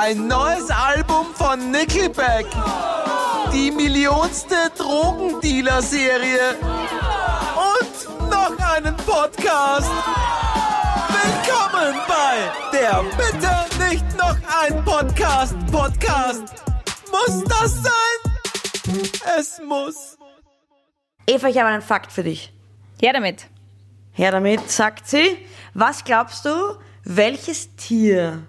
Ein neues Album von Nickelback. Die millionste Drogendealer-Serie. Und noch einen Podcast. Willkommen bei der Bitte nicht noch ein Podcast. Podcast. Muss das sein? Es muss. Eva, ich habe einen Fakt für dich. Her damit. Her damit, sagt sie. Was glaubst du, welches Tier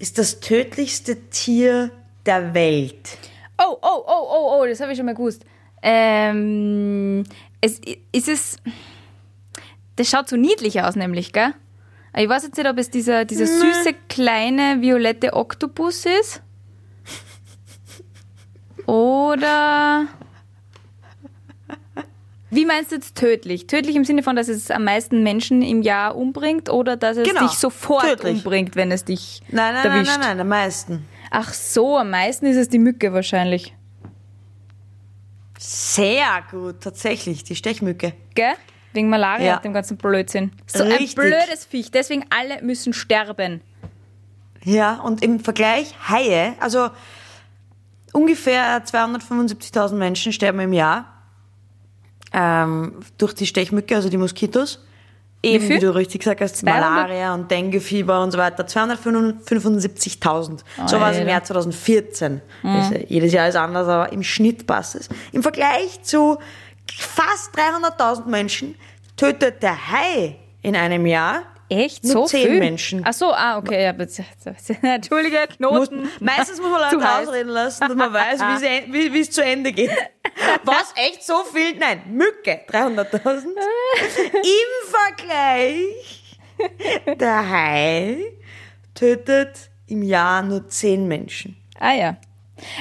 ist das tödlichste Tier der Welt? Oh, oh, oh, oh, oh, das habe ich schon mal gewusst. Ähm, es, ist es. Das schaut so niedlich aus, nämlich, gell? Ich weiß jetzt nicht, ob es dieser, dieser süße, kleine, violette Oktopus ist. Oder. Wie meinst du jetzt tödlich? Tödlich im Sinne von, dass es am meisten Menschen im Jahr umbringt oder dass es Genau, dich sofort tödlich. umbringt, wenn es dich Nein, nein, nein, erwischt? nein, nein, am meisten. Ach so, am meisten ist es die Mücke wahrscheinlich. Sehr gut, tatsächlich, die Stechmücke. Gell? Wegen Malaria Ja. und dem ganzen Blödsinn. So Richtig. ein blödes Viech. Deswegen alle müssen sterben. Ja, und im Vergleich Haie, also ungefähr 275.000 Menschen sterben im Jahr ähm, durch die Stechmücke, also die Moskitos. Eben, viel? wie du richtig gesagt hast, 200? Malaria und Denguefieber und so weiter. 275.000. So war es im. Jahr 2014. Das, äh, jedes Jahr ist anders, aber im Schnitt passt es. Im Vergleich zu fast 300.000 Menschen tötet der Hai in einem Jahr Echt? Nur so zehn viel? Menschen. Ach so, ah, okay. Ja. Entschuldige, Muss, Knoten. meistens muss man Leute ausreden lassen, dass man weiß, wie es zu Ende geht. Was? Echt so viel? Nein, Mücke, 300.000. Im Vergleich, der Hai tötet im Jahr nur 10 Menschen. Ah ja.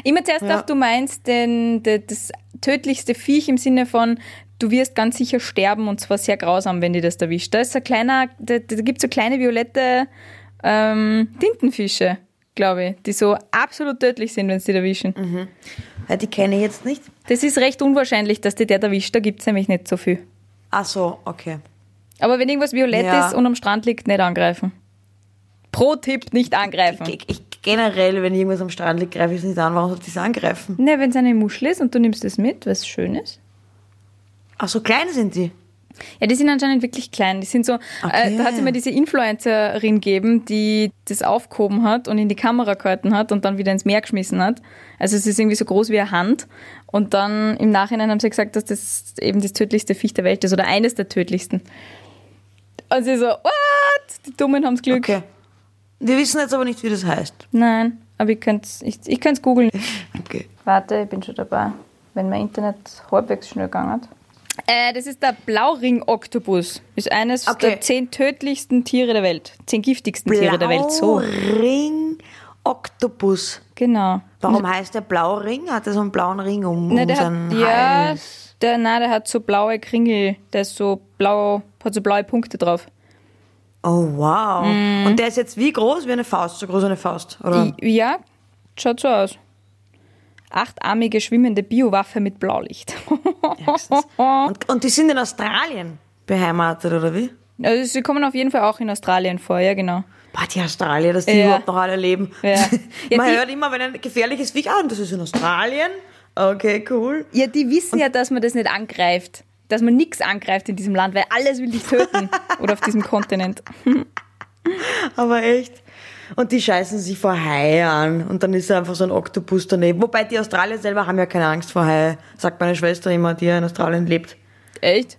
Immer zuerst Ja. auch, du meinst den, de- das tödlichste Viech im Sinne von, du wirst ganz sicher sterben und zwar sehr grausam, wenn dir das erwischt. Da ist ein kleiner, da, da gibt es so kleine violette ähm, Tintenfische, glaube ich, die so absolut tödlich sind, wenn sie dich erwischen. Ja, die kenne ich jetzt nicht. Das ist recht unwahrscheinlich, dass dir der erwischt, da gibt es nämlich nicht so viel. Ach so, okay. Aber wenn irgendwas violett Ja. ist und am Strand liegt, nicht angreifen. Pro Tipp, nicht angreifen. Ich, ich, generell, wenn irgendwas am Strand liegt, greife ich es nicht an. Warum sollte ich es angreifen? Ne, wenn es eine Muschel ist und du nimmst es mit, was schön ist. Ach so, klein sind die. Ja, die sind anscheinend wirklich klein. Die sind so, Okay. äh, da hat es immer diese Influencerin gegeben, die das aufgehoben hat und in die Kamera gehalten hat und dann wieder ins Meer geschmissen hat. Also es ist irgendwie so groß wie eine Hand. Und dann im Nachhinein haben sie gesagt, dass das eben das tödlichste Viech der Welt ist oder eines der tödlichsten. Und sie so, what? Die Dummen haben's Glück. Okay. Wir wissen jetzt aber nicht, wie das heißt. Nein, aber ich könnte es ich, ich googeln. Okay. Warte, ich bin schon dabei. Wenn mein Internet halbwegs schnell gegangen hat. Äh, das ist der Blauring-Oktopus. Ist eines Okay. der zehn tödlichsten Tiere der Welt. Zehn giftigsten Tiere der Welt. So. Ring Oktopus. Genau. Warum heißt der Blauring? Hat er so einen blauen Ring um, um der seinen hat, ja, Hals? der, nein, der hat so blaue Kringel. Der ist so blau, hat so blaue Punkte drauf. Oh, wow. Mhm. Und der ist jetzt wie groß? Wie eine Faust, so groß wie eine Faust, oder? Ja, schaut so aus. Achtarmige schwimmende Biowaffe mit Blaulicht. Und, und die sind in Australien beheimatet, oder wie? also sie kommen auf jeden Fall auch in Australien vor, ja genau. Boah, die Australier, dass die Ja. überhaupt noch alle leben. Ja. Ja, Man die- hört immer, wenn ein gefährliches Viech, ah, und das ist in Australien. Okay, cool. Ja, die wissen ja, dass man das nicht angreift. Dass man nichts angreift in diesem Land, weil alles will dich töten. Oder auf diesem Kontinent. Aber echt. Und die scheißen sich vor Haie an. Und dann ist da einfach so ein Oktopus daneben. Wobei die Australier selber haben ja keine Angst vor Haie, sagt meine Schwester immer, die ja in Australien lebt. Echt?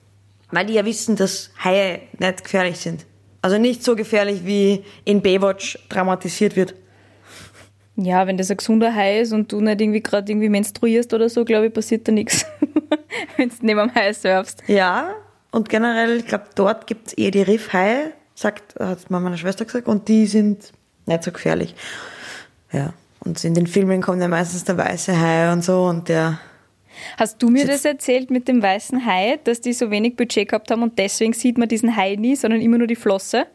Weil die ja wissen, dass Haie nicht gefährlich sind. Also nicht so gefährlich, wie in Baywatch dramatisiert wird. Ja, wenn das ein gesunder Hai ist und du nicht irgendwie gerade irgendwie menstruierst oder so, glaube ich, passiert da nichts. wenn du neben dem Hai surfst. Ja, und generell, ich glaube, dort gibt's eher die Riffhaie, sagt, hat meine Schwester gesagt, und die sind nicht so gefährlich. Ja. Und in den Filmen kommt ja meistens der weiße Hai und so und der. Hast du mir das erzählt mit dem weißen Hai, dass die so wenig Budget gehabt haben und deswegen sieht man diesen Hai nie, sondern immer nur die Flosse?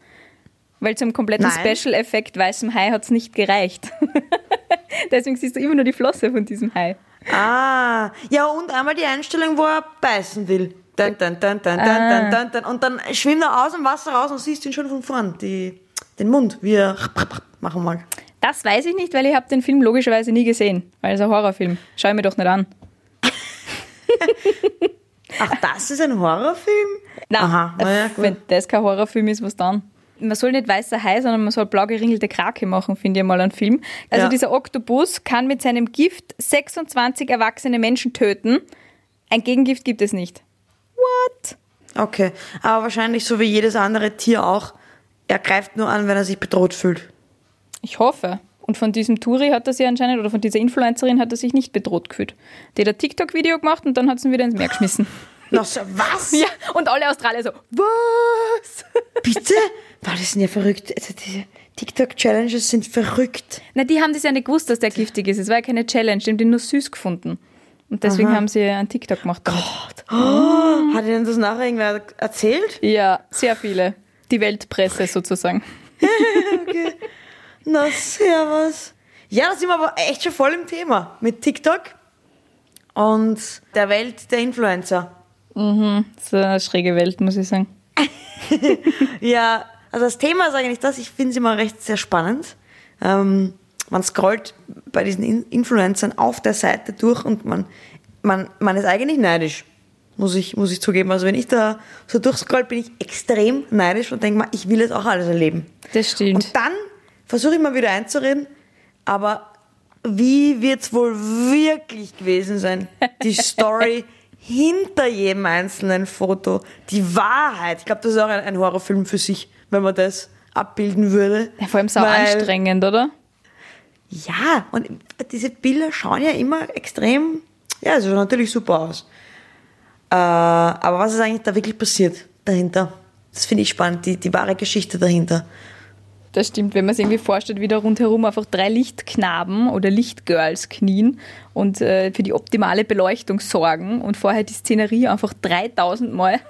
Weil zum kompletten. Special-Effekt weißem Hai hat es nicht gereicht. deswegen siehst du immer nur die Flosse von diesem Hai. Ah, ja, und einmal die Einstellung, wo er beißen will. Dun, dun, dun, dun, dun, dun, dun, dun. Und dann schwimmt er aus dem Wasser raus und siehst ihn schon von vorn, die, den Mund, wie er machen mag. Das weiß ich nicht, weil ich habe den Film logischerweise nie gesehen. Weil es ein Horrorfilm. Schau ich mir doch nicht an. Ach, das ist ein Horrorfilm? Nein, Aha, na ja, gut. wenn das kein Horrorfilm ist, was dann? Man soll nicht weißer Hai, sondern man soll blau geringelte Krake machen, finde ich mal einen Film. Also Ja. dieser Oktopus kann mit seinem Gift 26 erwachsene Menschen töten. Ein Gegengift gibt es nicht. What? Okay, aber wahrscheinlich so wie jedes andere Tier auch. Er greift nur an, wenn er sich bedroht fühlt. Ich hoffe. Und von diesem Turi hat er sich anscheinend, oder von dieser Influencerin hat er sich nicht bedroht gefühlt. Die hat ein TikTok-Video gemacht und dann hat sie ihn wieder ins Meer geschmissen. Na, so, was? ja, und alle Australier so, was? Bitte? Boah, das sind ja verrückt. Also diese TikTok-Challenges sind verrückt. Na, die haben das ja nicht gewusst, dass der giftig ist. Es war ja keine Challenge, die haben den nur süß gefunden. Und deswegen haben sie einen TikTok gemacht. Damit. Hat Ihnen das nachher irgendwer erzählt? Ja, sehr viele. Die Weltpresse sozusagen. Na, servus. Ja, da sind wir aber echt schon voll im Thema mit TikTok und der Welt der Influencer. Das ist eine schräge Welt, muss ich sagen. Ja, also das Thema ist eigentlich das, ich finde es immer recht sehr spannend. Ähm, man scrollt bei diesen In Influencern auf der Seite durch und man, man, man ist eigentlich neidisch, muss ich, muss ich zugeben. Also wenn ich da so durchscroll, bin ich extrem neidisch und denke mal, ich will es auch alles erleben. Das stimmt. Und dann versuche ich mal wieder einzureden, aber wie wird es wohl wirklich gewesen sein? Die Story hinter jedem einzelnen Foto, die Wahrheit. Ich glaube, das ist auch ein, ein Horrorfilm für sich, wenn man das abbilden würde. ja, vor allem so anstrengend, oder? Ja, und diese Bilder schauen ja immer extrem, ja, es schaut natürlich super aus. Äh, aber was ist eigentlich da wirklich passiert dahinter? Das finde ich spannend, die, die wahre Geschichte dahinter. Das stimmt, wenn man sich irgendwie vorstellt, wie da rundherum einfach drei Lichtknaben oder Lichtgirls knien und äh, für die optimale Beleuchtung sorgen und vorher die Szenerie einfach 3000 Mal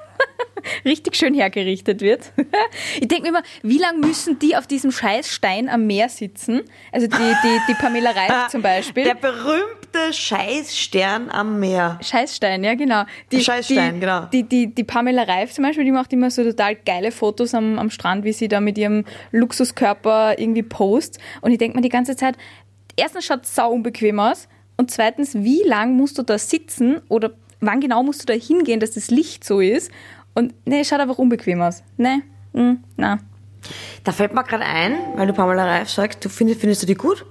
richtig schön hergerichtet wird. ich denke mir immer, wie lange müssen die auf diesem scheiß Stein am Meer sitzen? Also die, die, die Pamela Reif zum Beispiel. Der berühmte Scheißstern am Meer. Scheißstein, ja genau. Die, Scheißstein, die, genau. Die, die, die Pamela Reif zum Beispiel, die macht immer so total geile Fotos am, am Strand, wie sie da mit ihrem Luxuskörper irgendwie post. Und ich denke mir die ganze Zeit, erstens schaut es sau unbequem aus und zweitens, wie lang musst du da sitzen oder wann genau musst du da hingehen, dass das Licht so ist? Und ne, es schaut einfach unbequem aus. Ne, mm, na. Da fällt mir gerade ein, weil du Pamela Reif sagst, du findest, findest du die gut?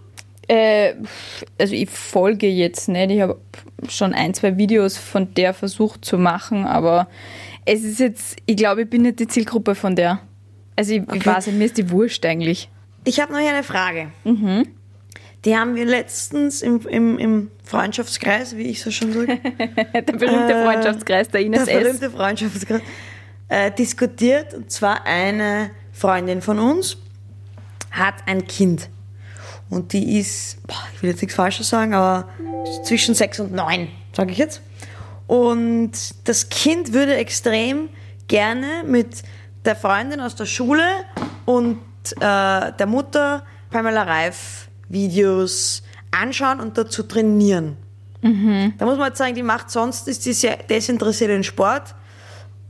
Äh, also ich folge jetzt nicht. Ich habe schon ein, zwei Videos von der versucht zu machen, aber es ist jetzt, ich glaube, ich bin nicht die Zielgruppe von der. Also ich, ich weiß nicht, mir ist die wurscht eigentlich. Ich habe noch hier eine Frage. Die haben wir letztens im, im, im Freundschaftskreis, wie ich so schon sage, Der berühmte Äh, Freundschaftskreis der Ines der S. berühmte Freundschaftskreis, äh, diskutiert. Und zwar eine Freundin von uns hat ein Kind. Und die ist, boah, ich will jetzt nichts Falsches sagen, aber zwischen sechs und neun, sage ich jetzt. Und das Kind würde extrem gerne mit der Freundin aus der Schule und äh, der Mutter Pamela Reif Videos anschauen und dazu trainieren. Da muss man jetzt sagen, die macht sonst, ist die sehr desinteressiert in Sport.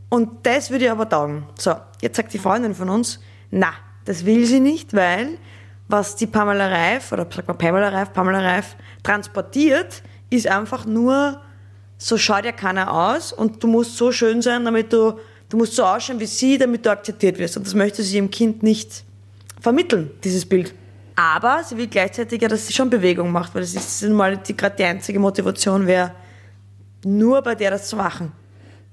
Und das würde ihr aber taugen. So, jetzt sagt die Freundin von uns, na, das will sie nicht, weil was die Pamela Reif, oder sag mal Pamela Reif, Pamela Reif transportiert, ist einfach nur, so schaut ja keiner aus und du musst so schön sein, damit du, du musst so ausschauen wie sie, damit du akzeptiert wirst. Und das möchte sie ihrem Kind nicht vermitteln, dieses Bild. Aber sie will gleichzeitig ja, dass sie schon Bewegung macht, weil das ist nun mal die, gerade die einzige Motivation wäre, nur bei der das zu machen.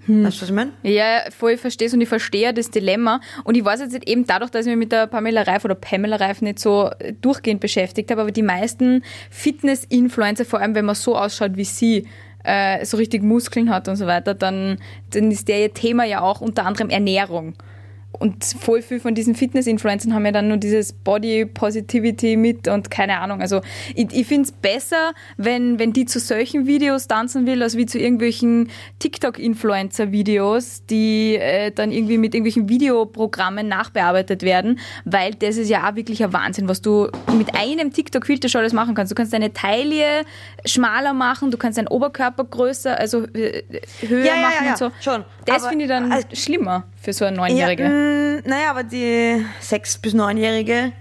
Weißt du, was ich meine? Ja, voll, ich verstehe es und ich verstehe das Dilemma. Und ich weiß jetzt nicht eben dadurch, dass ich mich mit der Pamela Reif oder Pamela Reif nicht so durchgehend beschäftigt habe, aber die meisten Fitness-Influencer, vor allem wenn man so ausschaut wie sie, äh, so richtig Muskeln hat und so weiter, dann, dann ist der ihr Thema ja auch unter anderem Ernährung. Und voll viel von diesen Fitness-Influencern haben ja dann nur dieses Body Positivity mit und keine Ahnung. Also ich, ich finde es besser, wenn, wenn die zu solchen Videos tanzen will, als wie zu irgendwelchen TikTok-Influencer-Videos, die äh, dann irgendwie mit irgendwelchen Videoprogrammen nachbearbeitet werden, weil das ist ja auch wirklich ein Wahnsinn, was du mit einem TikTok-Filter schon alles machen kannst. Du kannst deine Taille schmaler machen, du kannst deinen Oberkörper größer, also äh, höher Ja, ja, machen ja, ja, und so. schon. Das finde ich dann also- schlimmer für so eine Neunjährige. Ja, mh, naja, aber die sechs- bis neunjährige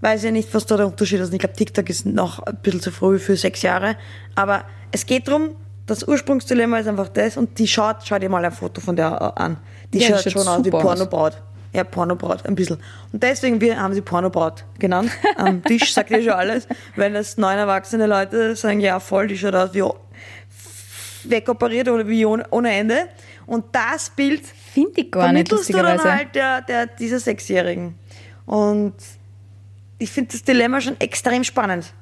weiß ja nicht, was da der Unterschied ist. Ich glaube, TikTok ist noch ein bisschen zu früh für sechs Jahre. Aber es geht darum, das Ursprungsdilemma ist einfach das und die schaut, schau dir mal ein Foto von der an. Die Ja, schaut, schaut schon aus wie. Pornobraut. Ja, Pornobraut, ein bisschen. Und deswegen wir haben sie Pornobraut genannt. Am Tisch sagt ihr schon alles. Wenn es neun erwachsene Leute sagen, ja voll, die schaut aus wie wegoperiert oder wie ohne Ende. Und das Bild Finde ich gar nicht, vermittelst du dann lustigerweise. halt der, der, dieser Sechsjährigen. Und ich finde das Dilemma schon extrem spannend.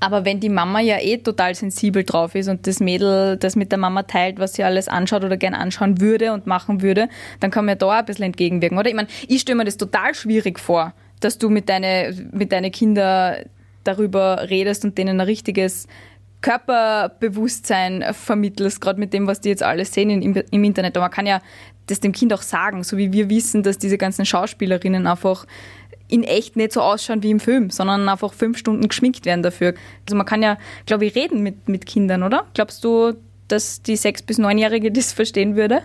Aber wenn die Mama ja eh total sensibel drauf ist und das Mädel das mit der Mama teilt, was sie alles anschaut oder gern anschauen würde und machen würde, dann kann man ja da auch ein bisschen entgegenwirken, oder? Ich meine, ich stelle mir das total schwierig vor, dass du mit deinen mit deine Kinder darüber redest und denen ein richtiges Körperbewusstsein vermittelst, gerade mit dem, was die jetzt alles sehen im, im Internet. Aber man kann ja das dem Kind auch sagen, so wie wir wissen, dass diese ganzen Schauspielerinnen einfach in echt nicht so ausschauen wie im Film, sondern einfach fünf Stunden geschminkt werden dafür. Also man kann ja, glaube ich, reden mit, mit Kindern, oder? Glaubst du, dass die sechs- bis neunjährige das verstehen würde?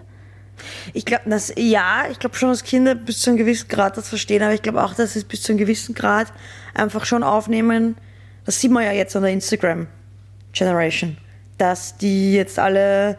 Ich glaube, ja, ich glaube schon, dass Kinder bis zu einem gewissen Grad das verstehen, aber ich glaube auch, dass sie es bis zu einem gewissen Grad einfach schon aufnehmen. Das sieht man ja jetzt an der Instagram Generation, dass die jetzt alle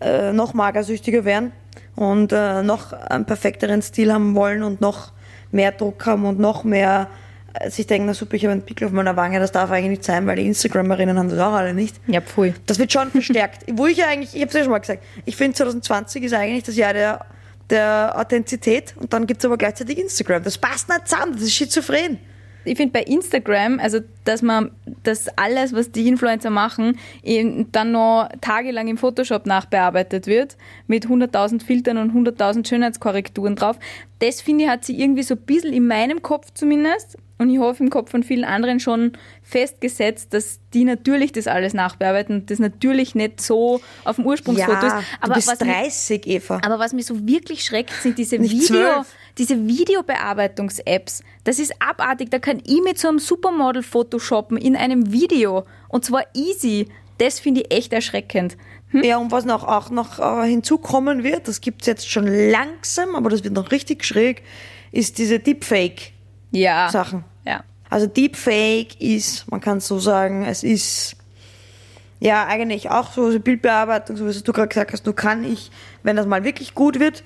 äh, noch magersüchtiger werden und äh, noch einen perfekteren Stil haben wollen und noch mehr Druck haben und noch mehr äh, sich denken, na super, ich habe einen Pickel auf meiner Wange, das darf eigentlich nicht sein, weil die Instagramerinnen haben das auch alle nicht. Ja, pfui. Das wird schon verstärkt. Wo ich ja eigentlich, ich habe es ja schon mal gesagt, ich finde 2020 ist eigentlich das Jahr der, der Authentizität und dann gibt es aber gleichzeitig Instagram. Das passt nicht zusammen, das ist schizophren. Ich finde bei Instagram, also dass man das alles, was die Influencer machen, eben dann noch tagelang im Photoshop nachbearbeitet wird, mit 100.000 Filtern und 100.000 Schönheitskorrekturen drauf, das finde ich hat sie irgendwie so ein bisschen in meinem Kopf zumindest und ich hoffe im Kopf von vielen anderen schon festgesetzt, dass die natürlich das alles nachbearbeiten und das natürlich nicht so auf dem Ursprungsfoto ist. du bist was mich- 30, Eva. aber was mich so wirklich schreckt, sind diese Nicht Video, zwölf. diese Videobearbeitungs-Apps. Das ist abartig. Da kann ich mit so einem Supermodel photoshoppen in einem Video. Und zwar easy. Das finde ich echt erschreckend. Ja, und was noch, auch noch äh, hinzukommen wird, das gibt's jetzt schon langsam, aber das wird noch richtig schräg, ist diese Deepfake-Sachen. Ja. Ja. Also Deepfake ist, man kann so sagen, es ist ja eigentlich auch so so Bildbearbeitung, so wie du gerade gesagt hast, nur kann ich, wenn das mal wirklich gut wird,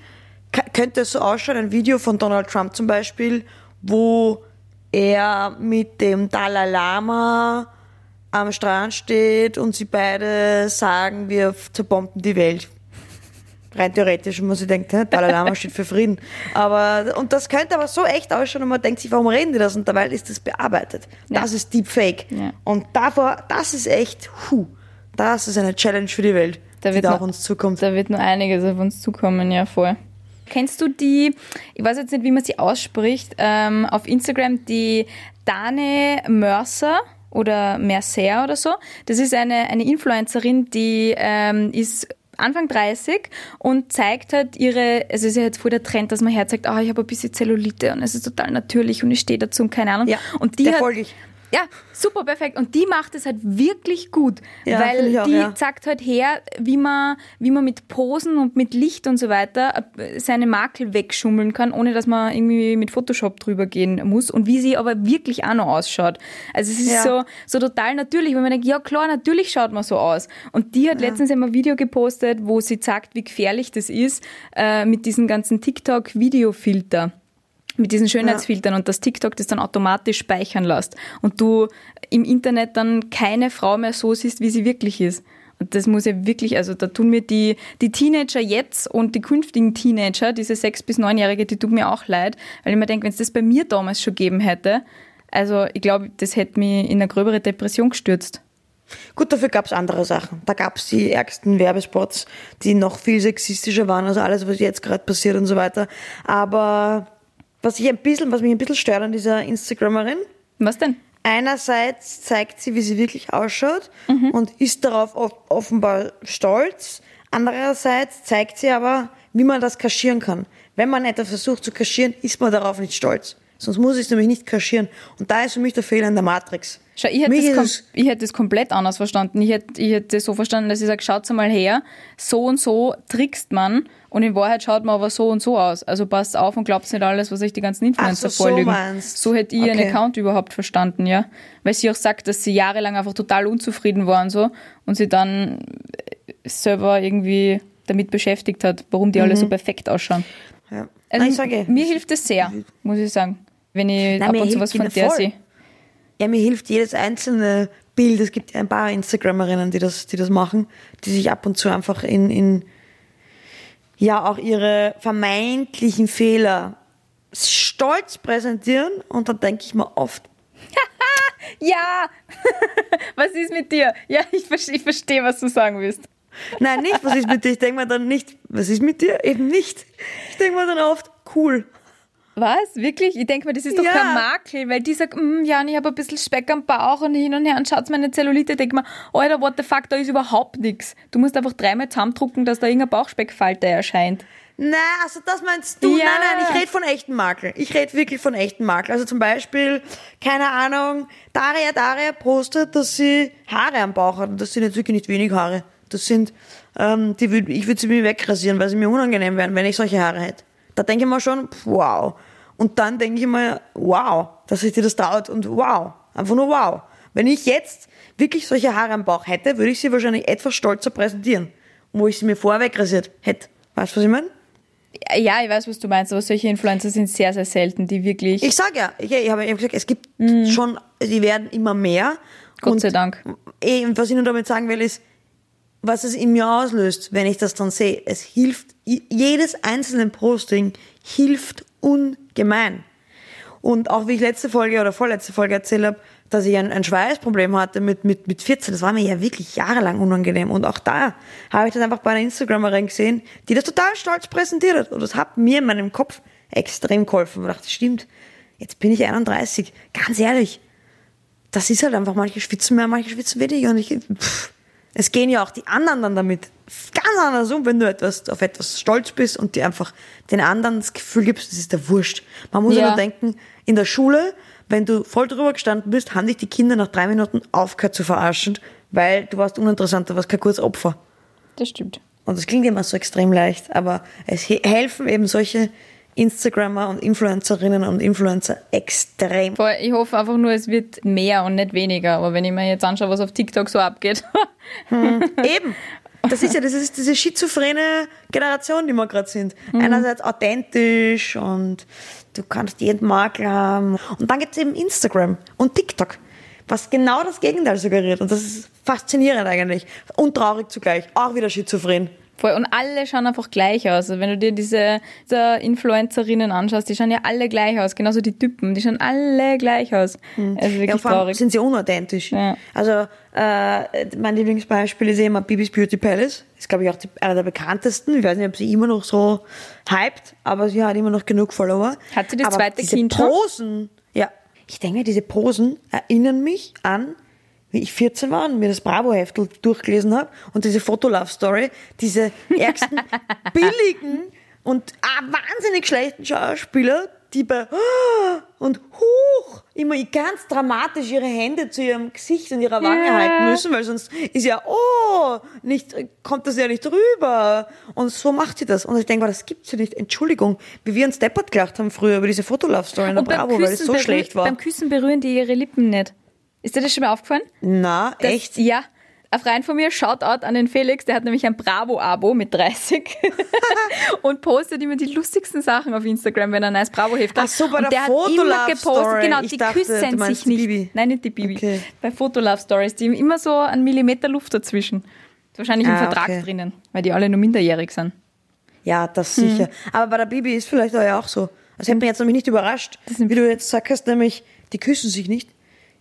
könnte es so ausschauen, ein Video von Donald Trump zum Beispiel, wo er mit dem Dalai Lama am Strand steht und sie beide sagen, wir zerbomben die Welt. Rein theoretisch, und man sich denkt, Dalai Lama steht für Frieden. Aber, und das könnte aber so echt ausschauen und man denkt sich, warum reden die das? Und dabei ist das bearbeitet. Ja. Das ist Deepfake. Ja. Und davor, das ist echt, hu, das ist eine Challenge für die Welt, Da die wird da noch- auf uns zukommt. Da wird nur einiges auf uns zukommen, ja, voll. Kennst du die, ich weiß jetzt nicht, wie man sie ausspricht, ähm, auf Instagram die Dane Mörser oder Mercer oder so. Das ist eine, eine Influencerin, die ähm, ist Anfang 30 und zeigt halt ihre, also es ist ja jetzt voll der Trend, dass man herzeigt, ah, ich habe ein bisschen Zellulite und es ist total natürlich und ich stehe dazu und keine Ahnung. Ja, und die der hat, folge ich. Ja, super, perfekt. Und die macht es halt wirklich gut, Ja, weil auch, die ja. sagt halt her, wie man, wie man mit Posen und mit Licht und so weiter äh, seine Makel wegschummeln kann, ohne dass man irgendwie mit Photoshop drüber gehen muss und wie sie aber wirklich auch noch ausschaut. Also es ist Ja. so, so total natürlich, wenn man denkt, ja klar, natürlich schaut man so aus. Und die hat letztens einmal ein Video gepostet, wo sie sagt, wie gefährlich das ist äh, mit diesen ganzen TikTok-Videofilter mit diesen Schönheitsfiltern und das TikTok das dann automatisch speichern lässt und du im Internet dann keine Frau mehr so siehst, wie sie wirklich ist. Und das muss ja wirklich, also da tun mir die, die Teenager jetzt und die künftigen Teenager, diese sechs- bis neunjährige, die tut mir auch leid, weil ich mir denke, wenn es das bei mir damals schon gegeben hätte, also ich glaube, das hätte mich in eine gröbere Depression gestürzt. Gut, dafür gab's andere Sachen. Da gab's die ärgsten Werbespots, die noch viel sexistischer waren als alles, was jetzt gerade passiert und so weiter. Aber was ich ein bisschen, was mich ein bisschen stört an dieser Instagramerin, Was denn? einerseits zeigt sie, wie sie wirklich ausschaut und ist darauf off- offenbar stolz. Andererseits zeigt sie aber, wie man das kaschieren kann. Wenn man etwas versucht zu kaschieren, ist man darauf nicht stolz. Sonst muss ich es nämlich nicht kaschieren. Und da ist für mich der Fehler in der Matrix. Schau, ich hätte, Mich das, ich hätte das komplett anders verstanden. Ich hätte, ich hätte das so verstanden, dass ich sage, schaut mal her, so und so trickst man und in Wahrheit schaut man aber so und so aus. Also passt auf und glaubt nicht alles, was euch die ganzen Influencer Ach so, so meinst. So hätte ich ihren Okay. Account überhaupt verstanden, ja. Weil sie auch sagt, dass sie jahrelang einfach total unzufrieden waren so und sie dann selber irgendwie damit beschäftigt hat, warum die alle so perfekt ausschauen. Ja. Also Nein, ich sage, mir hilft es sehr, muss ich sagen, wenn ich Nein, ab und zu was von der sehe. Ja, mir hilft jedes einzelne Bild. Es gibt ein paar Instagramerinnen, die das, die das machen, die sich ab und zu einfach in, in ja auch ihre vermeintlichen Fehler stolz präsentieren und dann denke ich mir oft, Ja! was ist mit dir? Ja, ich, ich verstehe, was du sagen willst. nein, nicht, was ist mit dir? Ich denke mir dann nicht, was ist mit dir? Eben nicht. Ich denke mir dann oft, cool. Was? Wirklich? Ich denke mir, das ist doch Ja. kein Makel, weil die sagt, mm, ja, und ich habe ein bisschen Speck am Bauch und hin und her und schaut meine Zellulite. Ich denke mir, Alter, what the fuck, da ist überhaupt nichts. Du musst einfach dreimal zusammendrucken, dass da irgendeine Bauchspeckfalte erscheint. Nein, also das meinst du? Ja. Nein, nein, ich rede von echten Makel. Ich rede wirklich von echten Makel. Also zum Beispiel, keine Ahnung, Daria Daria postet, dass sie Haare am Bauch hat. Und das sind jetzt wirklich nicht wenig Haare. Das sind, ähm, die würd, ich würde sie mir wegrasieren, weil sie mir unangenehm wären, wenn ich solche Haare hätte. Da denke ich mir schon, wow. Und dann denke ich mir, wow, dass sich dir das traut und wow. Einfach nur wow. Wenn ich jetzt wirklich solche Haare am Bauch hätte, würde ich sie wahrscheinlich etwas stolzer präsentieren. Wo ich sie mir vorher wegrasiert hätte. Weißt du, was ich meine? Ja, ich weiß, was du meinst, aber solche Influencer sind sehr, sehr selten, die wirklich, Ich sag ja, ich, ich habe eben gesagt, es gibt schon, die werden immer mehr. Gott und, sei Dank. eh, Und was ich nur damit sagen will, ist, was es in mir auslöst, wenn ich das dann sehe. Es hilft, jedes einzelne Posting hilft ungemein. Und auch wie ich letzte Folge oder vorletzte Folge erzählt habe, dass ich ein, ein Schweißproblem hatte mit, mit, mit 14, das war mir ja wirklich jahrelang unangenehm. Und auch da habe ich das einfach bei einer Instagramerin gesehen, die das total stolz präsentiert hat. Und das hat mir in meinem Kopf extrem geholfen. Ich dachte, stimmt, jetzt bin ich 31. Ganz ehrlich, das ist halt einfach, manche schwitzen mehr, manche schwitzen weniger. Und ich, pff, es gehen ja auch die anderen dann damit ganz anders um, wenn du etwas, auf etwas stolz bist und dir einfach den anderen das Gefühl gibst, das ist der Wurscht. Man muss ja, Ja. nur denken, in der Schule, wenn du voll drüber gestanden bist, haben dich die Kinder nach drei Minuten aufgehört zu verarschen, weil du warst uninteressant, du warst kein gutes Opfer. das stimmt. Und das klingt immer so extrem leicht, aber es he- helfen eben solche Instagrammer und Influencerinnen und Influencer extrem. Voll, Ich hoffe einfach nur, es wird mehr und nicht weniger. Aber wenn ich mir jetzt anschaue, was auf TikTok so abgeht, Eben. Das ist ja das ist diese schizophrene Generation, die wir gerade sind. Einerseits authentisch und du kannst jeden Makel haben. Und dann gibt's eben Instagram und TikTok, was genau das Gegenteil suggeriert. Und das ist faszinierend eigentlich. Und traurig zugleich. Auch wieder schizophren. Voll. Und alle schauen einfach gleich aus. Also wenn du dir diese, diese Influencerinnen anschaust, die schauen ja alle gleich aus. Genauso die Typen, die schauen alle gleich aus. Also Ja, wirklich vor allem traurig. sind sie unauthentisch. Ja. Also äh, mein Lieblingsbeispiel ist immer Bibis Beauty Palace. Ist, glaube ich, auch die, einer der bekanntesten. Ich weiß nicht, ob sie immer noch so hyped, aber sie hat immer noch genug Follower. Hat sie das aber zweite diese Kind? Posen, ja. Ich denke, diese Posen erinnern mich an, wie ich 14 war und mir das Bravo-Heftel durchgelesen habe und diese Fotolove-Story, diese ärgsten billigen und ah, wahnsinnig schlechten Schauspieler, die bei und huch immer ganz dramatisch ihre Hände zu ihrem Gesicht und ihrer Wange Ja. halten müssen, weil sonst ist ja, oh, nicht, kommt das ja nicht rüber. Und so macht sie das. Und ich denke, das gibt's ja nicht. Entschuldigung, wie wir uns deppert gelacht haben früher über diese Fotolove-Story in der Bravo, weil es so schlecht war. beim Küssen berühren die ihre Lippen nicht. Ist dir das schon mal aufgefallen? Na, Das- echt? Ja. Ein Freund von mir, Shoutout an den Felix, der hat nämlich ein Bravo-Abo mit 30 und postet immer die lustigsten Sachen auf Instagram, wenn er ein neues Bravo-Heft hat. Ach so, bei der der hat immer Fotolove gepostet, Story. genau, Ich die dachte, küssen sich nicht. Bibi. Nein, nicht die Bibi. Okay. Bei Fotolove-Stories, die haben immer so einen Millimeter Luft dazwischen. Ist wahrscheinlich im Ah, Vertrag okay. drinnen, weil die alle nur minderjährig sind. Ja, das sicher. Hm. Aber bei der Bibi ist vielleicht auch ja auch so. Das hätte mich jetzt nämlich nicht überrascht, wie du jetzt sagst, nämlich, die küssen sich nicht.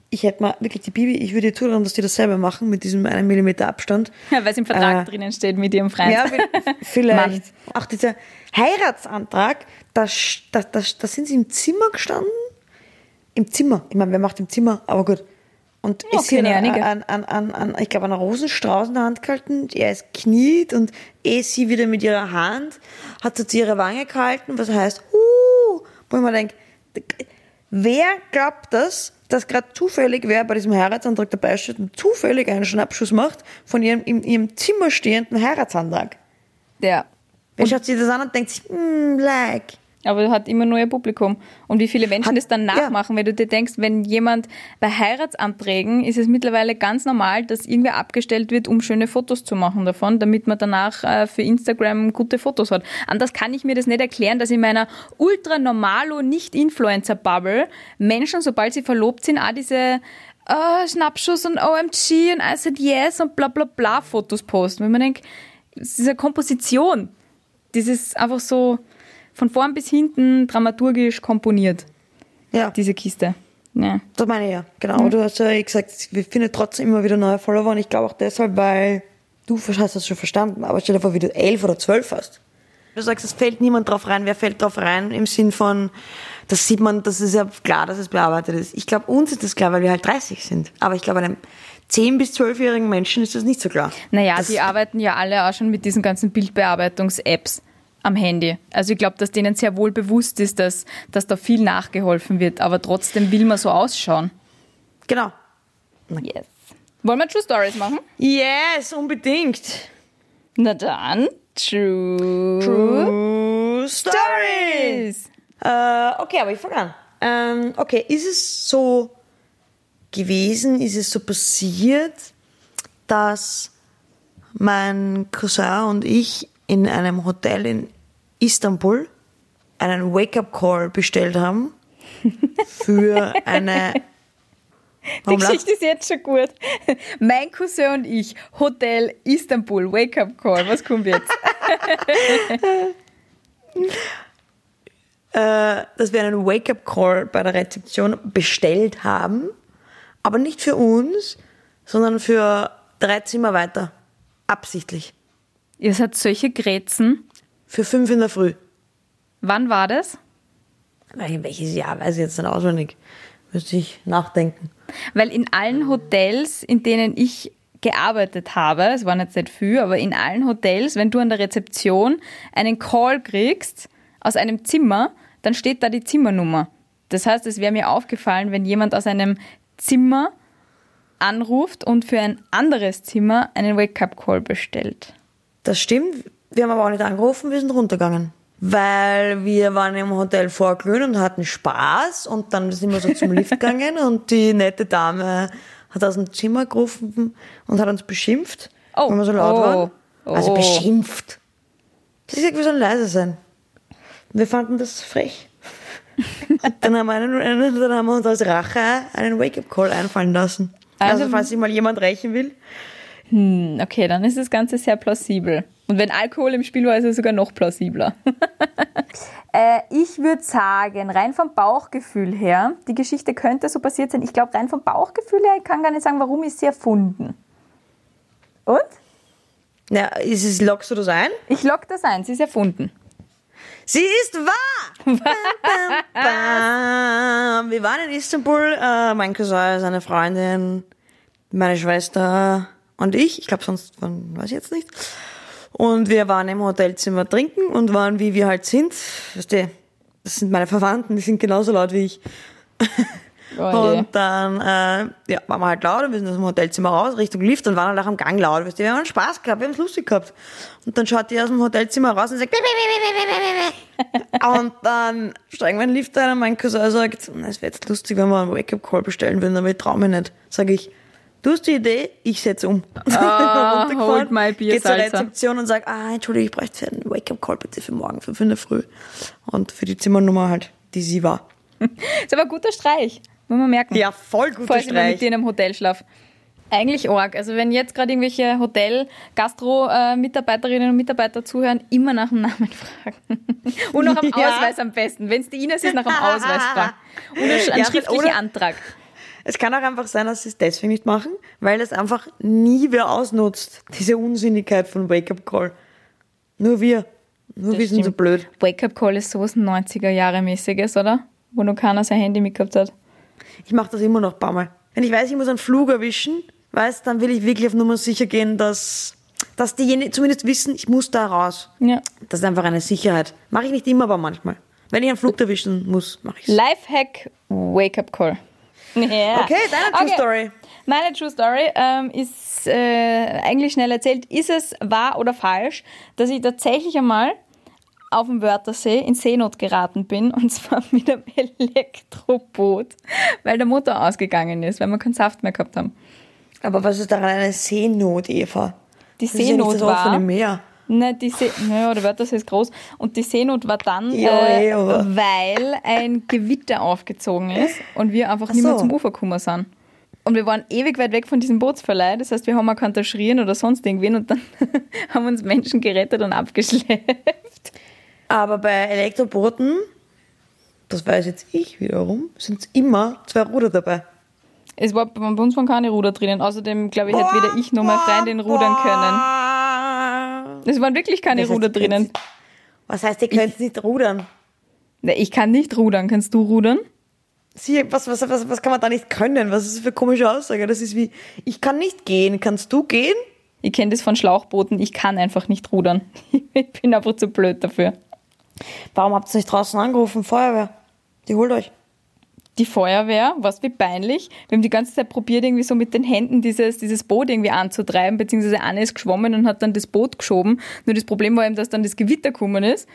Ich hätte mal wirklich die Bibi, ich würde dir zutrauen, dass die das selber machen mit diesem einen Millimeter Abstand. Ja, weil es im Vertrag Äh, drinnen steht mit ihrem Freund. Ja, vi- vielleicht. Auch dieser Heiratsantrag, da, da, da, da sind sie im Zimmer gestanden. Im Zimmer. Ich meine, wer macht im Zimmer? Aber gut. Und Ja, ist kenne an, an, an, an, an, ich glaube, an einer Rosenstrauß in der Hand gehalten. Er ist kniet und eh sie wieder mit ihrer Hand hat sie zu ihrer Wange gehalten, was heißt, uh, wo ich mir denke, Wer glaubt das, dass gerade zufällig wer bei diesem Heiratsantrag dabei steht und zufällig einen Schnappschuss macht von ihrem in ihrem Zimmer stehenden Heiratsantrag? Ja. Wer schaut sich das an und denkt sich, hm, like. Aber hat immer nur ihr Publikum. Und wie viele Menschen Hat- das dann ja. nachmachen, wenn du dir denkst, wenn jemand bei Heiratsanträgen ist es mittlerweile ganz normal, dass irgendwer abgestellt wird, um schöne Fotos zu machen davon, damit man danach äh, für Instagram gute Fotos hat. Anders kann ich mir das nicht erklären, dass in meiner ultra normalo Nicht-Influencer-Bubble Menschen, sobald sie verlobt sind, auch diese äh, Schnappschuss und OMG und I said yes und bla bla bla Fotos posten. Wenn man denkt, es ist eine Komposition. Das ist einfach so von vorn bis hinten dramaturgisch komponiert, Ja, diese Kiste. Ja. das meine ich ja. Genau, aber du hast ja gesagt, wir finden trotzdem immer wieder neue Follower und ich glaube auch deshalb, weil du hast das schon verstanden, aber stell dir vor, wie du elf oder zwölf hast. Du sagst, es fällt niemand drauf rein. Wer fällt drauf rein im Sinn von, das sieht man, das ist ja klar, dass es bearbeitet ist. Ich glaube, uns ist das klar, weil wir halt 30 sind. Aber ich glaube, einem 10- bis 12-jährigen Menschen ist das nicht so klar. Naja, das, die arbeiten ja alle auch schon mit diesen ganzen Bildbearbeitungs-Apps am Handy. Also ich glaube, dass denen sehr wohl bewusst ist, dass, dass da viel nachgeholfen wird, aber trotzdem will man so ausschauen. Genau. Yes. Wollen wir True Stories machen? Yes, unbedingt. Na dann, True, True Stories. Äh, okay, aber ich fange an. Ähm, okay, ist es so gewesen, ist es so passiert, dass mein Cousin und ich in einem Hotel in Istanbul einen Wake-up-Call bestellt haben für eine... Die Warum lachst Geschichte ist jetzt schon gut. Mein Cousin und ich, Hotel Istanbul, Wake-up Call. Was kommt jetzt? äh, dass wir einen Wake-up-Call bei der Rezeption bestellt haben, aber nicht für uns, sondern für drei Zimmer weiter. Absichtlich. Ihr seid solche Grätzen. Für fünf in der Früh. Wann war das? Wel- Welches Jahr weiß ich jetzt nicht auswendig. Müsste ich nachdenken. Weil in allen Hotels, in denen ich gearbeitet habe, es waren jetzt nicht viel, aber in allen Hotels, wenn du an der Rezeption einen Call kriegst aus einem Zimmer, dann steht da die Zimmernummer. Das heißt, es wäre mir aufgefallen, wenn jemand aus einem Zimmer anruft und für ein anderes Zimmer einen Wake-up-Call bestellt. Das stimmt. Wir haben aber auch nicht angerufen, wir sind runtergegangen. Weil wir waren im Hotel vorglühen und hatten Spaß und dann sind wir so zum Lift gegangen und die nette Dame hat aus dem Zimmer gerufen und hat uns beschimpft, Oh. weil wir so laut Oh. waren. Also Oh. beschimpft. Sie hat gesagt, wir sollen leise sein. Wir fanden das frech. dann haben, einen, dann haben wir uns als Rache einen Wake-up-Call einfallen lassen. Also, Also- falls sich mal jemand rächen will. Hm, okay, dann ist das Ganze sehr plausibel. Und wenn Alkohol im Spiel war, ist es sogar noch plausibler. äh, ich würde sagen, rein vom Bauchgefühl her, die Geschichte könnte so passiert sein. Ich glaube, rein vom Bauchgefühl her, ich kann gar nicht sagen, warum ist sie erfunden. Und? Ja, ist es, lockst du das ein? Ich lock das ein, sie ist erfunden. Sie ist wahr! Bam, bam, bam. Wir waren in Istanbul, äh, mein Cousin, seine Freundin, meine Schwester und ich. Ich glaube, sonst von, weiß ich jetzt nicht. Und wir waren im Hotelzimmer trinken und waren, wie wir halt sind. Weißt du, das sind meine Verwandten, die sind genauso laut wie ich. Oh. Und dann äh, ja, waren wir halt laut und wir sind aus dem Hotelzimmer raus, Richtung Lift und waren halt auch am Gang laut. Weißt du, wir haben Spaß gehabt, wir haben es lustig gehabt. Und dann schaut die aus dem Hotelzimmer raus und sagt, und dann steigen wir in den Lift ein und mein Cousin sagt, es wäre jetzt lustig, wenn wir einen Wake-up-Call bestellen würden, aber ich traue mich nicht. Sag ich, du hast die Idee, ich setze um. Ah, hold my beer, Geh zur. Rezeption und sag, ah, entschuldige, ich bräuchte einen Wake-up-Call bitte für morgen, für 5 in der Früh. Und für die Zimmernummer halt, die sie war. Ist aber ein guter Streich, muss man merken. Ja, voll guter Falls ich mal mit Streich. dir in einem Hotel schlaf. Eigentlich arg. Also wenn jetzt gerade irgendwelche Hotel-Gastro-Mitarbeiterinnen und Mitarbeiter zuhören, immer nach dem Namen fragen. Und nach dem Ja. Ausweis am besten. Wenn es die Ines ist, nach dem Ausweis fragen. Und einen, einen Ja, schriftlichen oder- Antrag. Es kann auch einfach sein, dass sie es deswegen nicht machen, weil es einfach nie wer ausnutzt. Diese Unsinnigkeit von Wake-up-Call. Nur wir. Nur wir sind so blöd. Wake-up-Call ist sowas 90er-Jahre-mäßiges, oder? Wo noch keiner sein Handy mitgehabt hat. Ich mache das immer noch ein paar Mal. Wenn ich weiß, ich muss einen Flug erwischen, weißt, dann will ich wirklich auf Nummer sicher gehen, dass, dass diejenigen zumindest wissen, ich muss da raus. Ja. Das ist einfach eine Sicherheit. Mache ich nicht immer, aber manchmal. Wenn ich einen Flug erwischen muss, mache ich es. Lifehack Wake-up-Call. Ja. Okay, deine True Story. Meine True Story ähm, ist äh, eigentlich schnell erzählt. Ist es wahr oder falsch, dass ich tatsächlich einmal auf dem Wörthersee in Seenot geraten bin und zwar mit einem Elektroboot, weil der Motor ausgegangen ist, weil wir keinen Saft mehr gehabt haben. Aber was ist daran eine Seenot, Eva? Die Das ist ja Seenot nicht das war. offene Meer. Ne, die See, naja, der Wörthersee ist groß. Und die Seenot war dann, Ja, äh, eh, weil ein Gewitter aufgezogen ist und wir einfach nicht mehr so. zum Ufer gekommen sind. Und wir waren ewig weit weg von diesem Bootsverleih. Das heißt, wir haben auch keinen schreien oder sonst irgendwen und dann haben uns Menschen gerettet und abgeschleppt. Aber bei Elektrobooten, das weiß jetzt ich wiederum, sind immer zwei Ruder dabei. Es war bei uns waren keine Ruder drinnen. Außerdem, glaube ich, hätte weder ich noch meine Freundin rudern können. Es waren wirklich keine Das heißt, Ruder ihr drinnen. Was heißt, ihr könnt nicht rudern? Ne, Ich kann nicht rudern. Kannst du rudern? Sie, was, was, was, was kann man da nicht können? Was ist das für eine komische Aussage? Das ist wie, ich kann nicht gehen. Kannst du gehen? Ich kenne das von Schlauchbooten. Ich kann einfach nicht rudern. Ich bin einfach zu blöd dafür. Warum habt ihr nicht draußen angerufen? Feuerwehr. Die holt euch. Die Feuerwehr, was wie peinlich. Wir haben die ganze Zeit probiert, irgendwie so mit den Händen dieses, dieses Boot irgendwie anzutreiben, beziehungsweise Anne ist geschwommen und hat dann das Boot geschoben. Nur das Problem war eben, dass dann das Gewitter gekommen ist.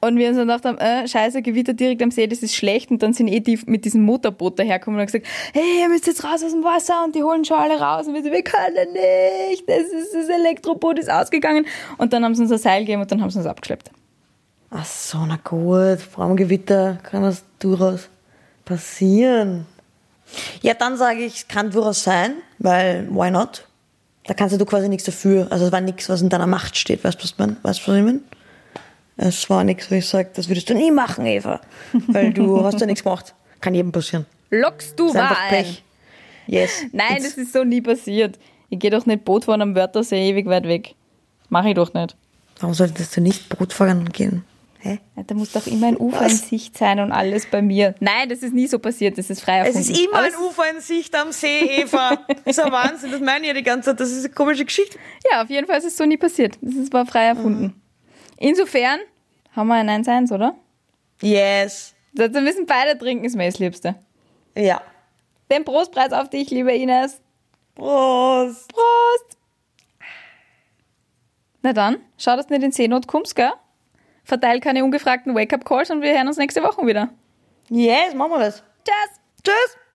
Und wir uns dann gedacht haben, äh, scheiße, Gewitter direkt am See, das ist schlecht. Und dann sind eh die mit diesem Motorboot dahergekommen und haben gesagt, hey, ihr müsst jetzt raus aus dem Wasser und die holen schon alle raus. Und wir so, wir können nicht, das, ist, das Elektroboot ist ausgegangen. Und dann haben sie uns ein Seil gegeben und dann haben sie uns abgeschleppt. Ach so, na gut. Vor allem Gewitter kann das durchaus passieren. Ja, dann sage ich, es kann durchaus sein, weil why not? Da kannst du quasi nichts dafür. Also es war nichts, was in deiner Macht steht. Weißt du, was, mein? weißt, du, was ich meine? Es war nichts, wo ich sage, das würdest du nie machen, Eva. Weil du hast ja nichts gemacht. Kann jedem passieren. Lockst du Wahl? Pech. Yes. Nein, It's- das ist so nie passiert. Ich gehe doch nicht Boot fahren am Wörthersee ewig weit weg. Mache ich doch nicht. Warum solltest du nicht Brotfahren gehen? Hä? Da muss doch immer ein Ufer in Was? Sicht sein und alles bei mir. Nein, das ist nie so passiert, das ist frei Es erfunden. ist immer Aber ein Ufer in Sicht am See, Eva. Das ist ein Wahnsinn, das meine ich ja die ganze Zeit. Das ist eine komische Geschichte. Ja, auf jeden Fall ist es so nie passiert. Das ist, war frei erfunden. Insofern haben wir ein 1-1, oder? Yes. Wir müssen beide trinken, ist mir das Liebste. Ja. Den Prostpreis auf dich, liebe Ines. Prost. Prost! Na dann, schau, dass du nicht in Seenot kommst, gell? Verteil keine ungefragten Wake-up-Calls und wir hören uns nächste Woche wieder. Yes, machen wir das. Tschüss! Tschüss.